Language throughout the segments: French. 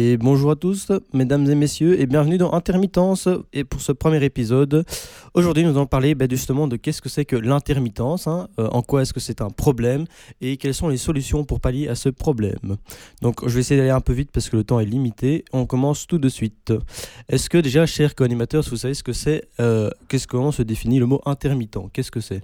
Et bonjour à tous, mesdames et messieurs, et bienvenue dans Intermittence. Et pour ce premier épisode, aujourd'hui nous allons parler bah, justement de qu'est-ce que c'est que l'intermittence, hein, euh, en quoi est-ce que c'est un problème, et quelles sont les solutions pour pallier à ce problème. Donc je vais essayer d'aller un peu vite parce que le temps est limité. On commence tout de suite. Est-ce que déjà, chers co-animateurs, vous savez ce que c'est, euh, qu'est-ce comment se définit le mot intermittent? Qu'est-ce que c'est?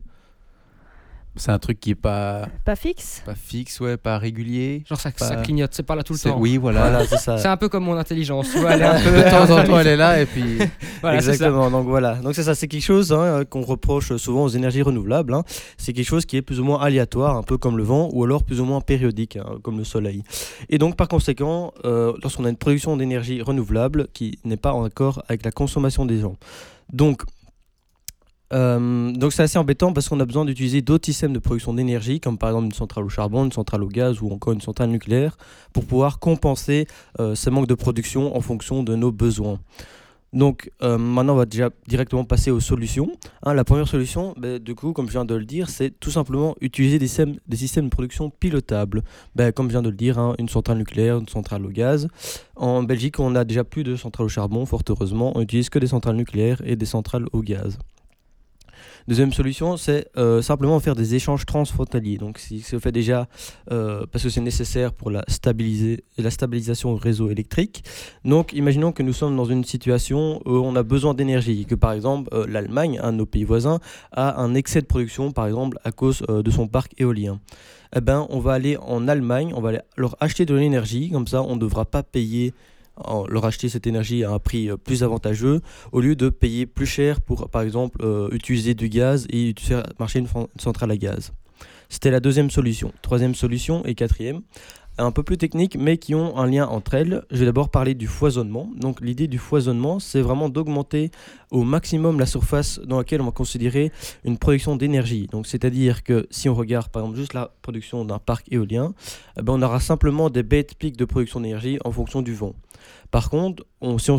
C'est un truc qui est pas pas fixe pas fixe ouais pas régulier. Genre ça, ça clignote c'est pas là tout le temps. oui voilà, c'est ça. C'est un peu comme mon intelligence tu vois, elle est un peu de temps en temps elle est là et puis voilà, exactement donc voilà. Donc c'est ça c'est quelque chose hein, qu'on reproche souvent aux énergies renouvelables hein. c'est quelque chose qui est plus ou moins aléatoire un peu comme le vent ou alors plus ou moins périodique hein, comme le soleil. Et donc par conséquent euh, lorsqu'on a une production d'énergie renouvelable qui n'est pas en accord avec la consommation des gens. Donc euh, donc c'est assez embêtant parce qu'on a besoin d'utiliser d'autres systèmes de production d'énergie, comme par exemple une centrale au charbon, une centrale au gaz ou encore une centrale nucléaire, pour pouvoir compenser euh, ce manque de production en fonction de nos besoins. Donc euh, maintenant on va déjà directement passer aux solutions. Hein, la première solution, ben, du coup, comme je viens de le dire, c'est tout simplement utiliser des systèmes, de production pilotables. Ben, comme je viens de le dire, hein, une centrale nucléaire, une centrale au gaz. En Belgique, on a déjà plus de centrales au charbon, fort heureusement. On utilise que des centrales nucléaires et des centrales au gaz. Deuxième solution, c'est euh, simplement faire des échanges transfrontaliers. Donc, si se fait déjà euh, parce que c'est nécessaire pour la, stabiliser, la stabilisation du réseau électrique. Donc, imaginons que nous sommes dans une situation où on a besoin d'énergie, que par exemple euh, l'Allemagne, un de nos pays voisins, a un excès de production, par exemple à cause de son parc éolien. Eh ben, on va aller en Allemagne, on va leur acheter de l'énergie, comme ça on ne devra pas payer leur acheter cette énergie à un prix euh, plus avantageux au lieu de payer plus cher pour par exemple euh, utiliser du gaz et marcher une, centrale à gaz. C'était la deuxième solution. Troisième solution et quatrième, un peu plus technique mais qui ont un lien entre elles. Je vais d'abord parler du foisonnement. Donc l'idée du foisonnement, c'est vraiment d'augmenter au maximum la surface dans laquelle on va considérer une production d'énergie. Donc c'est-à-dire que si on regarde par exemple juste la production d'un parc éolien, eh ben, on aura simplement des bêtes pics de production d'énergie en fonction du vent. Par contre, on, si on,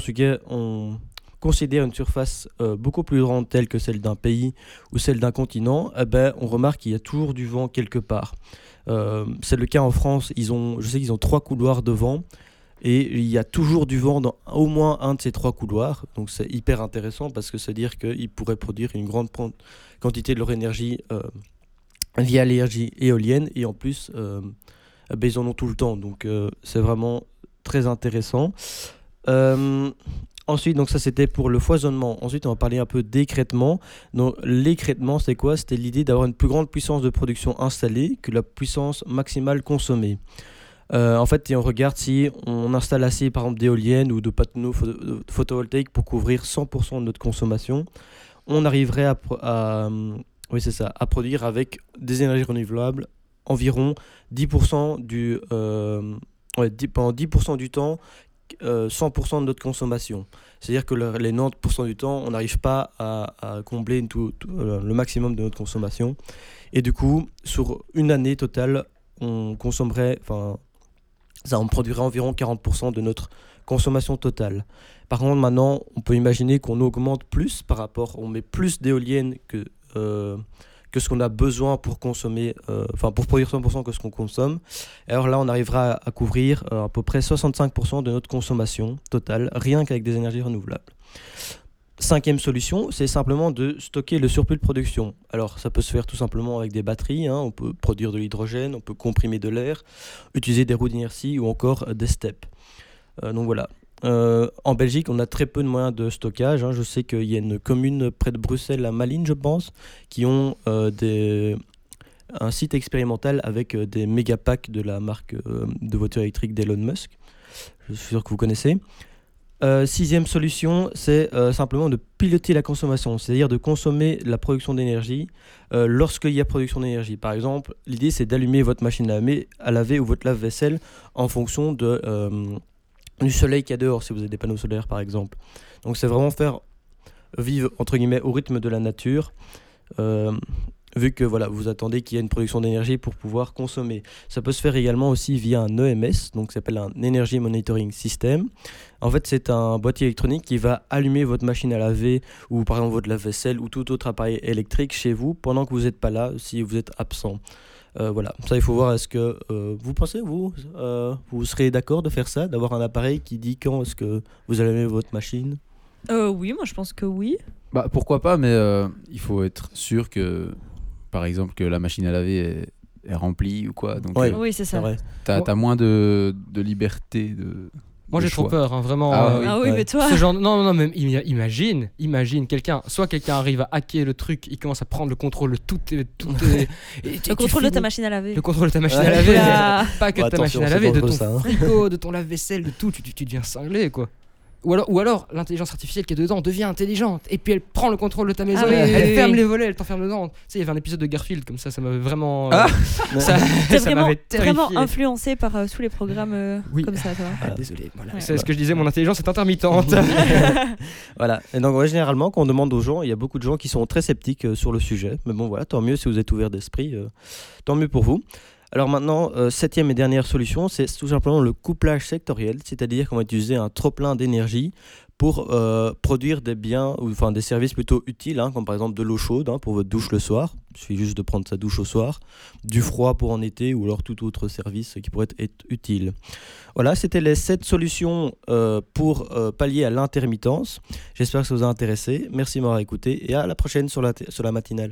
on considère une surface euh, beaucoup plus grande telle que celle d'un pays ou celle d'un continent, eh ben, on remarque qu'il y a toujours du vent quelque part. Euh, c'est le cas en France, ils ont, je sais qu'ils ont trois couloirs de vent et il y a toujours du vent dans au moins un de ces trois couloirs. Donc c'est hyper intéressant parce que c'est dire qu'ils pourraient produire une grande quantité de leur énergie euh, via l'énergie éolienne et en plus eh ben, ils en ont tout le temps. Donc c'est vraiment très intéressant. Ensuite, donc ça c'était pour le foisonnement. Ensuite, on va parler un peu d'écrètement. Donc l'écrètement, c'est quoi? C'était l'idée d'avoir une plus grande puissance de production installée que la puissance maximale consommée. Euh, en fait, si on regarde si on installe assez, par exemple, d'éoliennes ou de panneaux photovoltaïques pour couvrir 100% de notre consommation, on arriverait à, oui, ça, à produire avec des énergies renouvelables environ 10% du, euh, pendant 10% du temps, 100% euh, de notre consommation. C'est-à-dire que les 90% du temps, on n'arrive pas à, combler euh, le maximum de notre consommation. Et du coup, sur une année totale, on consommerait, enfin, ça on produirait environ 40% de notre consommation totale. Par contre, maintenant, on peut imaginer qu'on augmente plus par rapport, on met plus d'éoliennes que, euh, que ce qu'on a besoin pour consommer, euh, enfin pour produire 100% que ce qu'on consomme. alors là, on arrivera à, couvrir euh, à peu près 65% de notre consommation totale, rien qu'avec des énergies renouvelables. Cinquième solution, c'est simplement de stocker le surplus de production. Alors ça peut se faire tout simplement avec des batteries, hein. on peut produire de l'hydrogène, on peut comprimer de l'air, utiliser des roues d'inertie ou encore des steps. Euh, donc voilà, euh, en Belgique, on a très peu de moyens de stockage. Hein. Je sais qu'il y a une commune près de Bruxelles, à Malines, je pense, qui ont euh, un site expérimental avec euh, des méga packs de la marque de voiture électrique d'Elon Musk. Je suis sûr que vous connaissez. sixième solution, c'est simplement de piloter la consommation, c'est-à-dire de consommer la production d'énergie lorsqu'il y a production d'énergie. Par exemple, l'idée c'est d'allumer votre machine à laver, à laver ou votre lave-vaisselle en fonction de du soleil qu'il y a dehors, si vous avez des panneaux solaires par exemple. Donc c'est vraiment faire vivre entre guillemets au rythme de la nature. Euh, vu que voilà, vous attendez qu'il y ait une production d'énergie pour pouvoir consommer. Ça peut se faire également aussi via un EMS, donc ça s'appelle un Energy Monitoring System. En fait, c'est un boîtier électronique qui va allumer votre machine à laver ou par exemple votre lave-vaisselle ou tout autre appareil électrique chez vous pendant que vous n'êtes pas là, si vous êtes absent. Euh, voilà, ça il faut voir. Est-ce que euh, vous pensez vous, euh, vous serez d'accord de faire ça, d'avoir un appareil qui dit quand est-ce que vous allumez votre machine? Euh, oui, moi je pense que oui. Bah, pourquoi pas, mais euh, il faut être sûr que, par exemple, que la machine à laver est, est remplie ou quoi. Donc, Ouais. euh, Oui, c'est ça. t'as moins de, de liberté de. Moi, j'ai trop peur, hein, vraiment. Ah euh, oui. Ah oui, Ouais. mais toi. Ce genre, non, non, ima- imagine, imagine quelqu'un, soit quelqu'un arrive à hacker le truc, il commence à prendre le contrôle de tout, tout et tu- Le contrôle de ta machine à laver. Le contrôle de ta machine Ouais. à laver, pas que de ta machine à laver, de ton ça, hein. frigo, de ton lave-vaisselle, de tout, tu, tu, tu deviens cinglé quoi. Ou alors, ou alors l'intelligence artificielle qui est dedans devient intelligente et puis elle prend le contrôle de ta maison, Ah oui, elle ferme oui. les volets, elle t'enferme dedans. Tu sais, il y avait un épisode de Garfield comme ça, ça m'avait vraiment. Ah euh, ça T'es ça vraiment, m'avait vraiment influencé par euh, tous les programmes euh, Oui. comme ça, toi. Ah, désolé, voilà. Ouais. c'est ce que je disais, mon intelligence est intermittente. Voilà. Et donc, ouais, généralement, quand on demande aux gens, il y a beaucoup de gens qui sont très sceptiques euh, sur le sujet. Mais bon, voilà, tant mieux si vous êtes ouvert d'esprit, euh, tant mieux pour vous. Alors maintenant, euh, septième et dernière solution, c'est tout simplement le couplage sectoriel, c'est-à-dire qu'on va utiliser un trop-plein d'énergie pour euh, produire des biens, ou enfin des services plutôt utiles, hein, comme par exemple de l'eau chaude hein, pour votre douche le soir. Il suffit juste de prendre sa douche au soir, du froid pour en été, ou alors tout autre service qui pourrait être utile. Voilà, c'était les sept solutions euh, pour pallier à l'intermittence. J'espère que ça vous a intéressé. Merci de m'avoir écouté et à la prochaine sur la, sur la matinale.